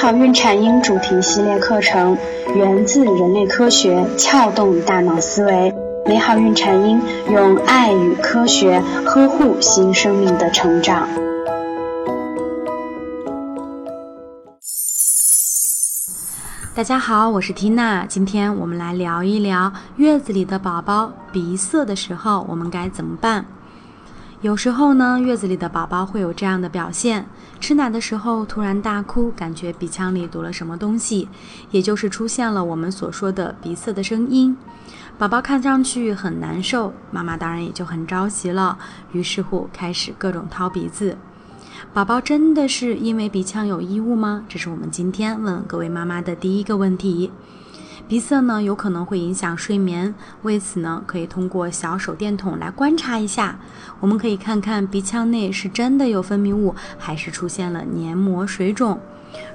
好孕产婴主题系列课程源自人类科学，撬动大脑思维。美好孕产婴用爱与科学呵护新生命的成长。大家好，我是缇娜，今天我们来聊一聊月子里的宝宝鼻塞的时候，我们该怎么办？有时候呢，月子里的宝宝会有这样的表现：吃奶的时候突然大哭，感觉鼻腔里堵了什么东西，也就是出现了我们所说的鼻塞的声音。宝宝看上去很难受，妈妈当然也就很着急了，于是乎开始各种掏鼻子。宝宝真的是因为鼻腔有异物吗？这是我们今天问各位妈妈的第一个问题。鼻塞呢，有可能会影响睡眠，为此呢，可以通过小手电筒来观察一下。我们可以看看鼻腔内是真的有分泌物，还是出现了黏膜水肿。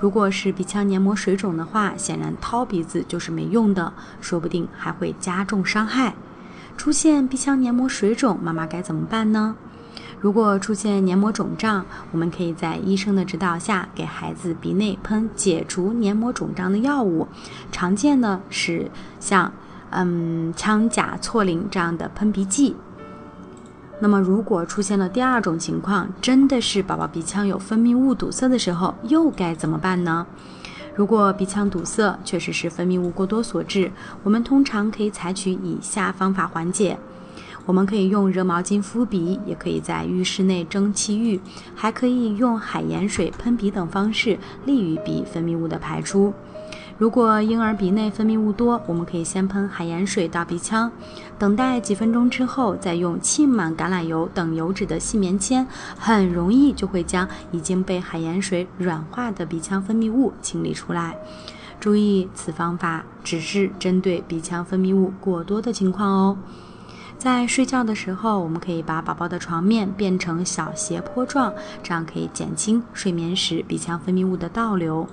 如果是鼻腔黏膜水肿的话，显然掏鼻子就是没用的，说不定还会加重伤害。出现鼻腔黏膜水肿，妈妈该怎么办呢？如果出现黏膜肿胀，我们可以在医生的指导下给孩子鼻内喷解除黏膜肿胀的药物，常见的是像嗯羟甲唑啉这样的喷鼻剂。那么，如果出现了第二种情况，真的是宝宝鼻腔有分泌物堵塞的时候，又该怎么办呢？如果鼻腔堵塞确实是分泌物过多所致，我们通常可以采取以下方法缓解。我们可以用热毛巾敷鼻，也可以在浴室内蒸汽浴，还可以用海盐水喷鼻等方式，利于鼻分泌物的排出。如果婴儿鼻内分泌物多，我们可以先喷海盐水到鼻腔，等待几分钟之后，再用浸满橄榄油等油脂的细棉签，很容易就会将已经被海盐水软化的鼻腔分泌物清理出来。注意，此方法只是针对鼻腔分泌物过多的情况哦。在睡觉的时候，我们可以把宝宝的床面变成小斜坡状，这样可以减轻睡眠时鼻腔分泌物的倒流。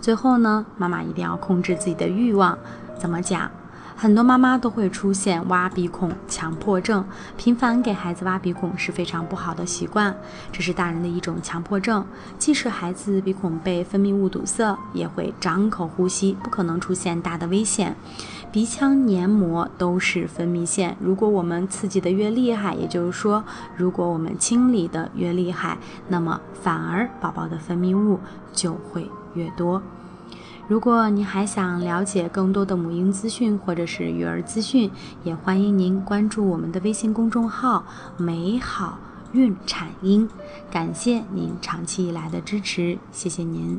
最后呢，妈妈一定要控制自己的欲望。怎么讲？很多妈妈都会出现挖鼻孔强迫症，频繁给孩子挖鼻孔是非常不好的习惯，这是大人的一种强迫症。即使孩子鼻孔被分泌物堵塞，也会张口呼吸，不可能出现大的危险。鼻腔黏膜都是分泌腺，如果我们刺激的越厉害，也就是说，如果我们清理的越厉害，那么反而宝宝的分泌物就会越多。如果您还想了解更多的母婴资讯或者是育儿资讯，也欢迎您关注我们的微信公众号“美好孕产婴”。感谢您长期以来的支持，谢谢您。